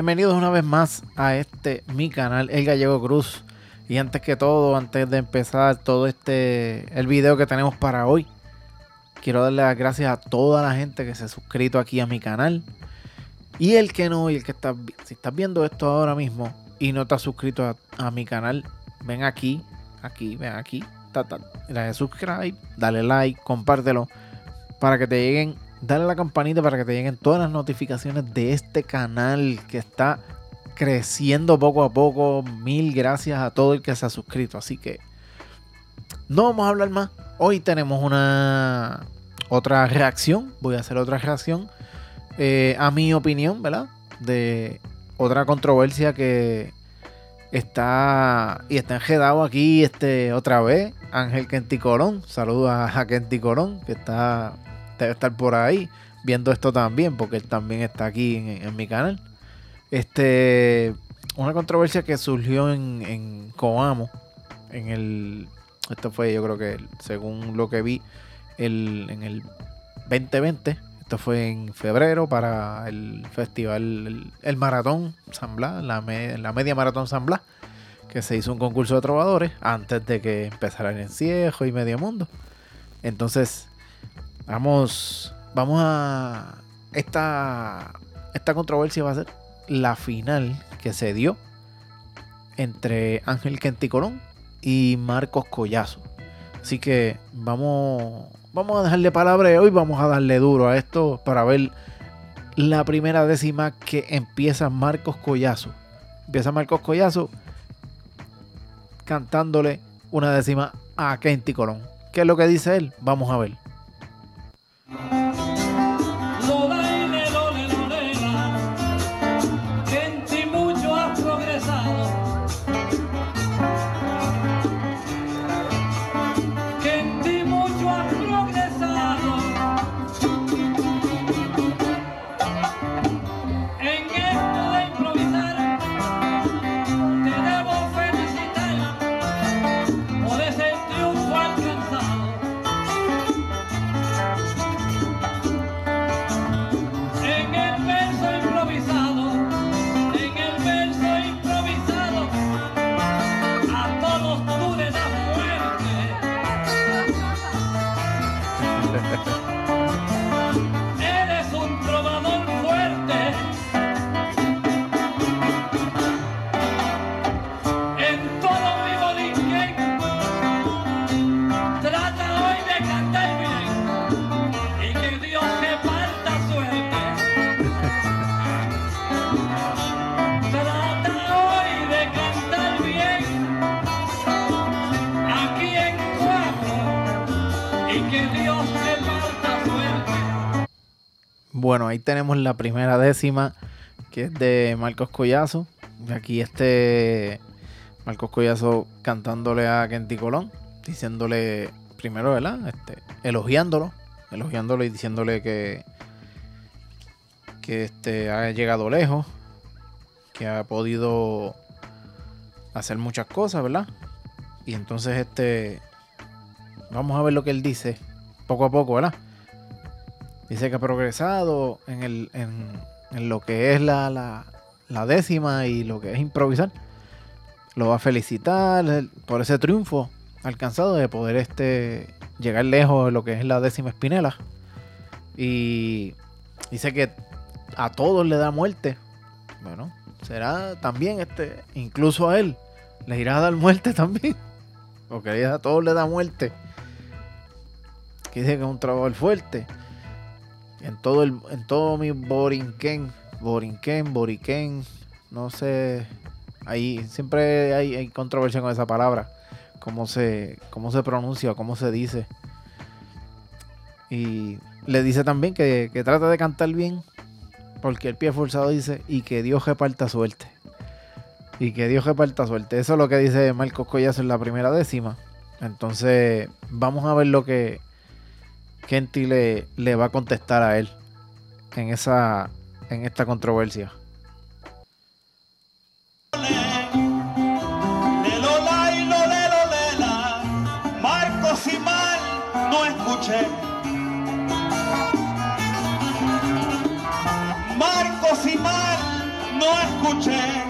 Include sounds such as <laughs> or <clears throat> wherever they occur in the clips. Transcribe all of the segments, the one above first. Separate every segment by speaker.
Speaker 1: Bienvenidos una vez más a este mi canal, El Gallego Cruz. Y antes que todo, antes de empezar todo este el video que tenemos para hoy, quiero darle las gracias a toda la gente que se ha suscrito aquí a mi canal. Y el que no, y el que está, si estás viendo esto ahora mismo y no te has suscrito a, a mi canal, ven aquí, aquí, ven aquí, dale subscribe, dale like, compártelo para que te lleguen, dale a la campanita para que te lleguen todas las notificaciones de este canal que está creciendo poco a poco. Mil gracias a todo el que se ha suscrito. Así que no vamos a hablar más. Hoy tenemos una otra reacción. Voy a hacer otra reacción eh, a mi opinión, ¿verdad? De otra controversia que está y está enjedado aquí este otra vez Ángel Kenti Corón saludos a, Kenti Corón que está debe estar por ahí viendo esto también porque él también está aquí en, mi canal este una controversia que surgió en, en Coamo en el esto fue yo creo que según lo que vi el, en el 2020 esto fue en febrero para el festival, el, maratón San Blas, la, la, media maratón San Blas, que se hizo un concurso de trovadores antes de que empezara el encierro y medio mundo. Entonces, vamos, vamos a. Esta, esta controversia va a ser la final que se dio entre Ángel Quenticorón y Marcos Collazo. Así que vamos Vamos a dejarle palabra hoy, vamos a darle duro a esto para ver la primera décima que empieza Marcos Collazo. Empieza Marcos Collazo cantándole una décima a Kenty Colón. ¿Qué es lo que dice él? Vamos a ver. Ahí tenemos la primera décima, que es de Marcos Collazo. Aquí este Marcos Collazo cantándole a Kenty Colón, diciéndole primero, ¿verdad? Este, elogiándolo, elogiándolo y diciéndole que, que este, ha llegado lejos, que ha podido hacer muchas cosas, ¿verdad? Y entonces este, vamos a ver lo que él dice, poco a poco, ¿verdad? Dice que ha progresado en, el, en, lo que es la, la, décima y lo que es improvisar. Lo va a felicitar por ese triunfo alcanzado de poder este, llegar lejos de lo que es la décima espinela. Y dice que a todos le da muerte. Bueno, será también este, incluso a él, le irá a dar muerte también. Porque a todos le da muerte. Que dice que es un trabajo fuerte en todo el en todo mi Borinquen, Borinquen, Boriquen, no sé, ahí siempre hay, controversia con esa palabra, cómo se cómo se pronuncia, cómo se dice. Y le dice también que, que trata de cantar bien, porque el pie forzado dice, y que Dios reparta suerte. Y que Dios reparta suerte. Eso es lo que dice Marcos Collazo en la primera décima. Entonces, vamos a ver lo que, Kenty le, le va a contestar a él en esa en esta controversia.
Speaker 2: Marcos y mal no escuché. Marcos y mal no escuché.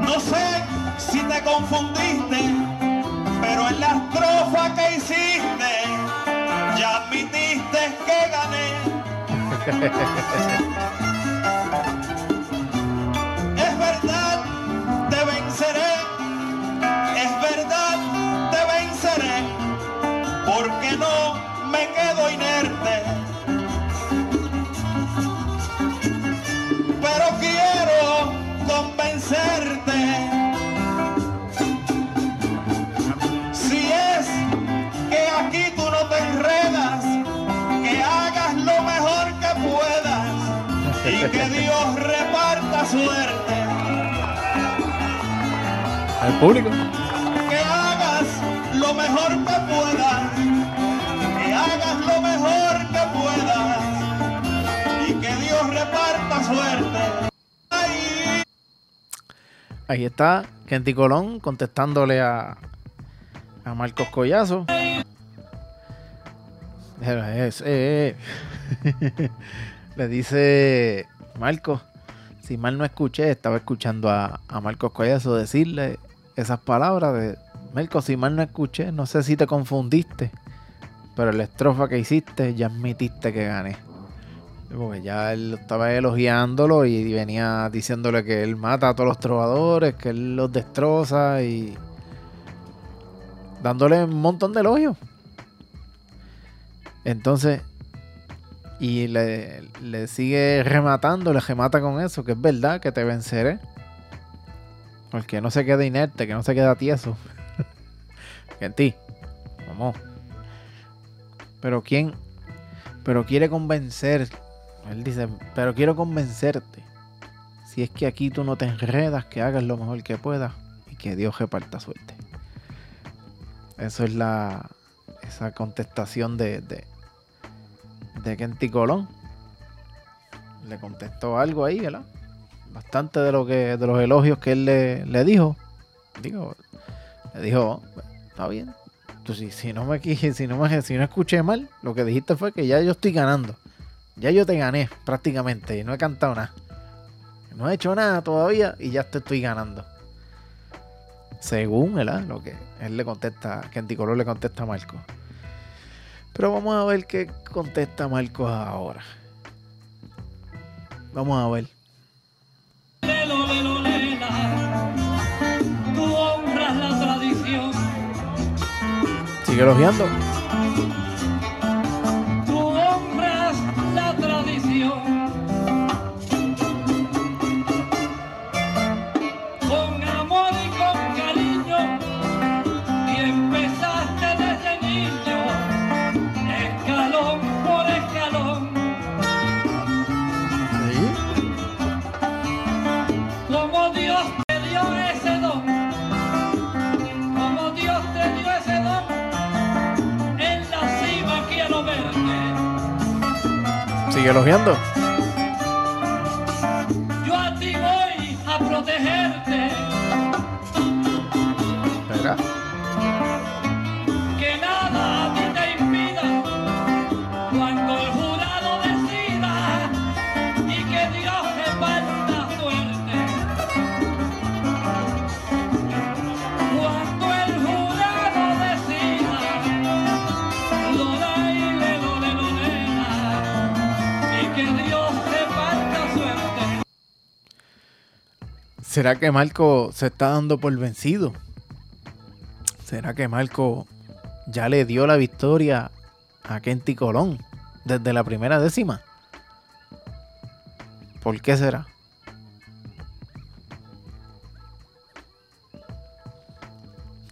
Speaker 2: No sé si te confundiste, estrofa que hiciste, ya admitiste que gané. <laughs> y que Dios reparta suerte.
Speaker 1: Al público.
Speaker 2: Que hagas lo mejor que puedas, que hagas lo mejor que puedas y que Dios reparta suerte. Ay,
Speaker 1: Ahí está Kenty Colón contestándole a, a Marcos Collazo. Es- eh, eh. <laughs> Le dice Marcos, si mal no escuché, estaba escuchando a, a Marcos Collazo decirle esas palabras de Marcos, si mal no escuché, no sé si te confundiste, pero la estrofa que hiciste ya admitiste que gané. Porque ya él estaba elogiándolo y venía diciéndole que él mata a todos los trovadores, que él los destroza y dándole un montón de elogios. Entonces, y le, le sigue rematando, le remata con eso, que es verdad que te venceré. Porque no se queda inerte, que no se queda tieso. <laughs> que en ti. Vamos. Pero quién, pero quiere convencer. Él dice, pero quiero convencerte. Si es que aquí tú no te enredas, que hagas lo mejor que puedas y que Dios reparta suerte. Eso es la esa contestación de, de, de Kenty Colón. Le contestó algo ahí, ¿verdad? Bastante de lo que, de los elogios que él le, le dijo. Digo, le dijo, está bien. Tú, si, si no me si no me si no escuché mal, lo que dijiste fue que ya yo estoy ganando. Ya yo te gané prácticamente y no he cantado nada. No he hecho nada todavía y ya te estoy ganando. Según ¿verdad? lo que él le contesta, que Anticolor le contesta a Marcos. Pero vamos a ver qué contesta Marcos ahora. Vamos a ver. Sigue elogiando.
Speaker 3: Que nada a ti te impida cuando el jurado decida y que Dios reparta suerte. Cuando el jurado decida, lo da y le lo le lo le da, y que Dios reparta suerte.
Speaker 1: ¿Será que Marco se está dando por vencido? ¿Será que Marco ya le dio la victoria a Kenty Colón desde la primera décima? ¿Por qué será?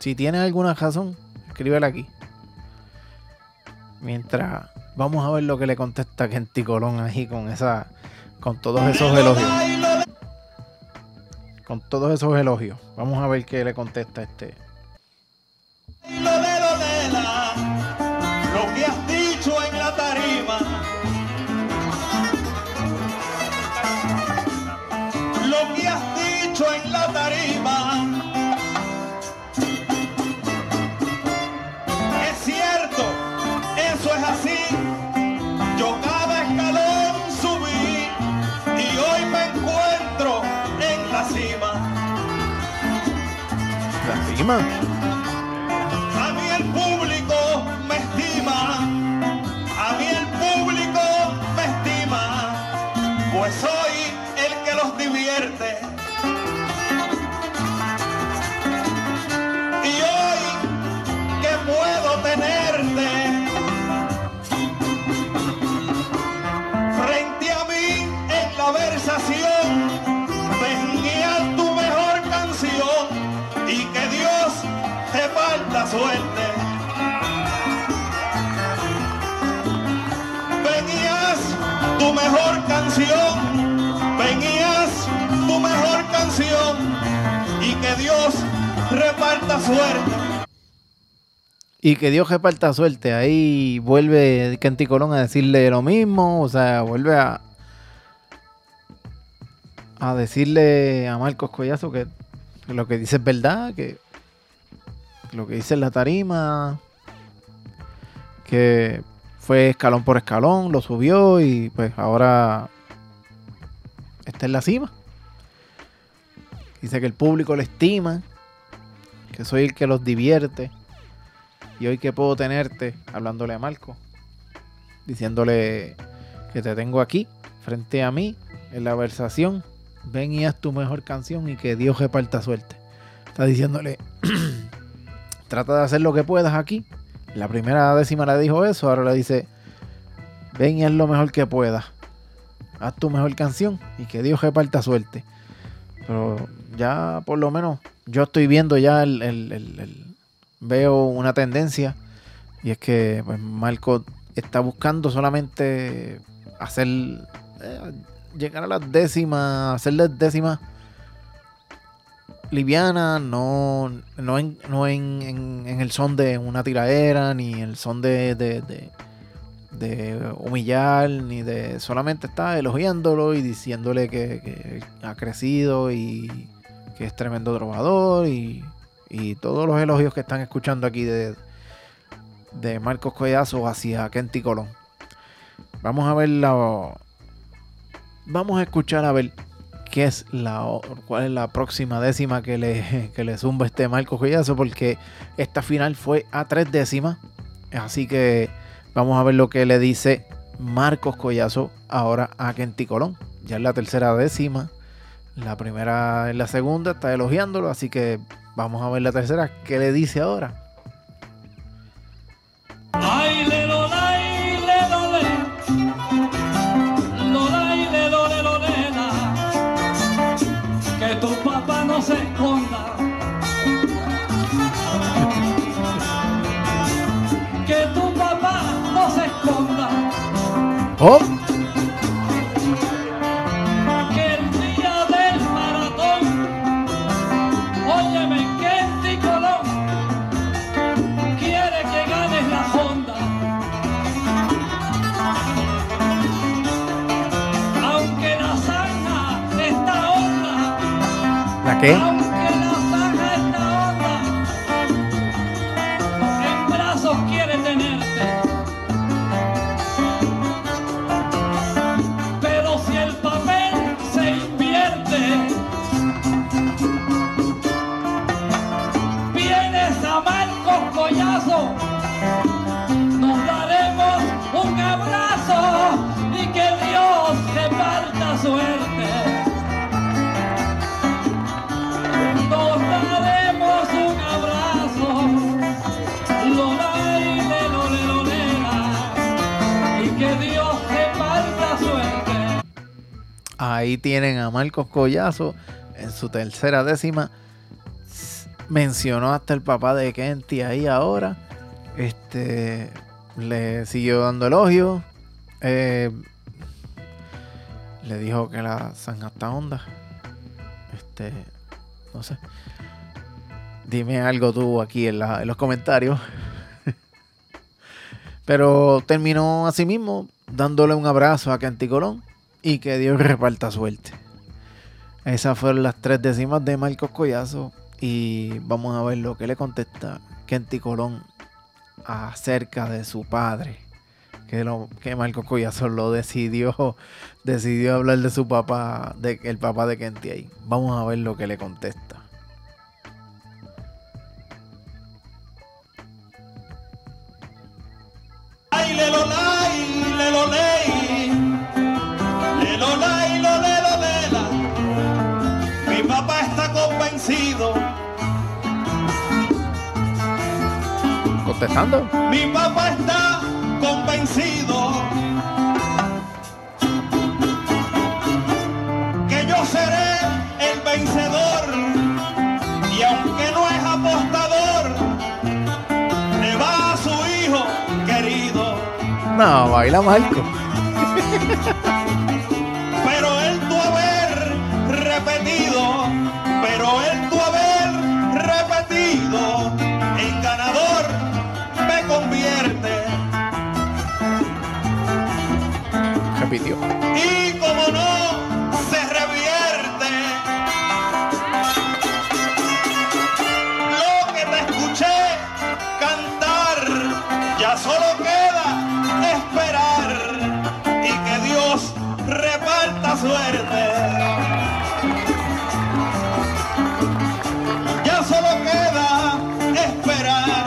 Speaker 1: Si tienes alguna razón, escríbela aquí. Mientras vamos a ver lo que le contesta Kenty Colón ahí con esa con todos esos elogios con todos esos elogios. Vamos a ver qué le contesta este.
Speaker 2: que has dicho en la tarima. Es cierto, eso es así. Yo cada escalón subí y hoy me encuentro en la cima. La cima. Y que Dios reparta suerte.
Speaker 1: Ahí vuelve Kenty Colón a decirle lo mismo. O sea, vuelve a. Decirle a Marcos Collazo que, lo que dice es verdad. Que lo que dice en la tarima. Que fue escalón por escalón. Lo subió y pues ahora. Está en la cima. Dice que el público le estima. Que soy el que los divierte. Y hoy que puedo tenerte, hablándole a Marco, diciéndole que te tengo aquí, frente a mí, en la versación, ven y haz tu mejor canción y que Dios reparta suerte. Está diciéndole, <clears throat> trata de hacer lo que puedas aquí. La primera décima le dijo eso, ahora le dice, ven y haz lo mejor que puedas. Haz tu mejor canción y que Dios reparta suerte. Pero ya por lo menos yo estoy viendo ya el, veo una tendencia y es que pues, Marco está buscando solamente hacer eh, llegar a las décimas, hacer las décimas livianas, no, no, en, no en, en- el son de una tiradera, ni el son de, de, humillar, ni de solamente está elogiándolo y diciéndole que ha crecido y que es tremendo trovador y, y todos los elogios que están escuchando aquí de, de Marcos Collazo hacia Kenty Colón. Vamos a ver la. Vamos a escuchar a ver qué es la cuál es la próxima décima que le, que le zumba este Marcos Collazo, porque esta final fue a tres décimas. Así que vamos a ver lo que le dice Marcos Collazo ahora a Kenty Colón. Ya es la tercera décima. La primera en la segunda está elogiándolo, así que vamos a ver la tercera. ¿Qué le dice ahora?
Speaker 3: Que tu papá no se esconda. Que tu papá no se esconda.
Speaker 1: ¡Oh!
Speaker 3: Invierte, vienes a Marcos Collazo,
Speaker 1: Ahí tienen a Marcos Collazo en su tercera décima. Mencionó hasta el papá de Kenty ahí ahora. Este le siguió dando elogios. Eh, le dijo que la zanja está onda. Este, no sé. Dime algo tú aquí en, en los comentarios. <laughs> Pero terminó así mismo dándole un abrazo a Kenty Colón y que Dios <laughs> reparta suerte. Esas fueron las tres décimas de Marcos Collazo y vamos a ver lo que le contesta Kenty Colón acerca de su padre. Que, lo, que Marcos Collazo lo decidió, <laughs> decidió hablar de su papá, de, papá de Kenty ahí. Vamos a ver lo que le contesta.
Speaker 2: Mi papá está convencido que yo seré el vencedor y aunque no es apostador, le va a su hijo querido.
Speaker 1: No, baila Marco. <laughs>
Speaker 2: queda esperar y que Dios reparta suerte. Ya solo queda esperar,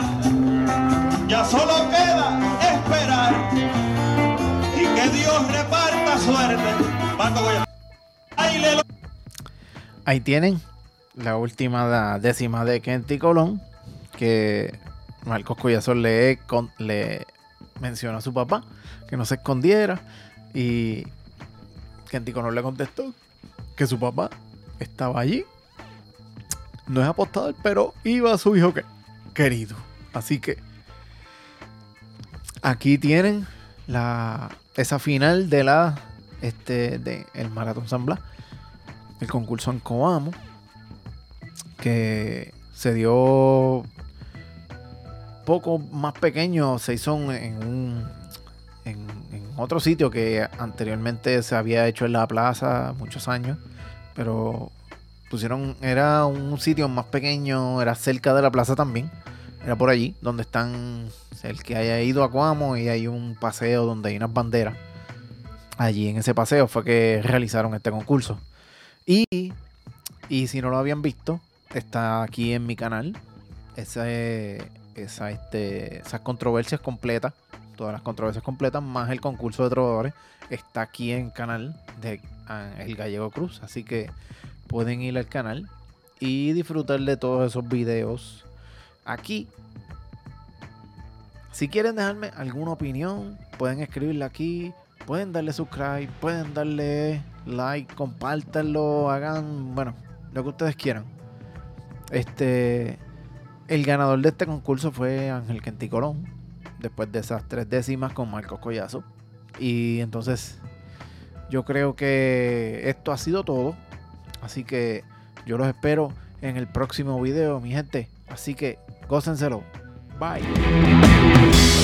Speaker 2: ya solo queda esperar y que Dios reparta suerte.
Speaker 1: Ahí tienen la última la décima de Kenty Colón, que Marcos Collazón le, con- le mencionó a su papá que no se escondiera y Kenty Colón le contestó que su papá estaba allí. No es apostador, pero iba a su hijo que- querido. Así que aquí tienen la, esa final de la este de el Maratón San Blas el concurso en Coamo, que se dio poco más pequeño, se hizo en un en, otro sitio que anteriormente se había hecho en la plaza muchos años, pero pusieron, era un sitio más pequeño, era cerca de la plaza también, era por allí, donde están, el que haya ido a Coamo y hay un paseo donde hay unas banderas. Allí en ese paseo fue que realizaron este concurso. Y, y si no lo habían visto, está aquí en mi canal. Ese, este, esas controversias completas, todas las controversias completas, más el concurso de trovadores, está aquí en el canal de ah, El Gallego Cruz. Así que pueden ir al canal y disfrutar de todos esos videos aquí. Si quieren dejarme alguna opinión, pueden escribirla aquí. Pueden darle subscribe, pueden darle like, compártanlo, hagan, bueno, lo que ustedes quieran. Este, el ganador de este concurso fue Ángel Quenticolón, después de esas tres décimas con Marcos Collazo. Y entonces, yo creo que esto ha sido todo. Así que yo los espero en el próximo video, mi gente. Así que gócenselo. Bye.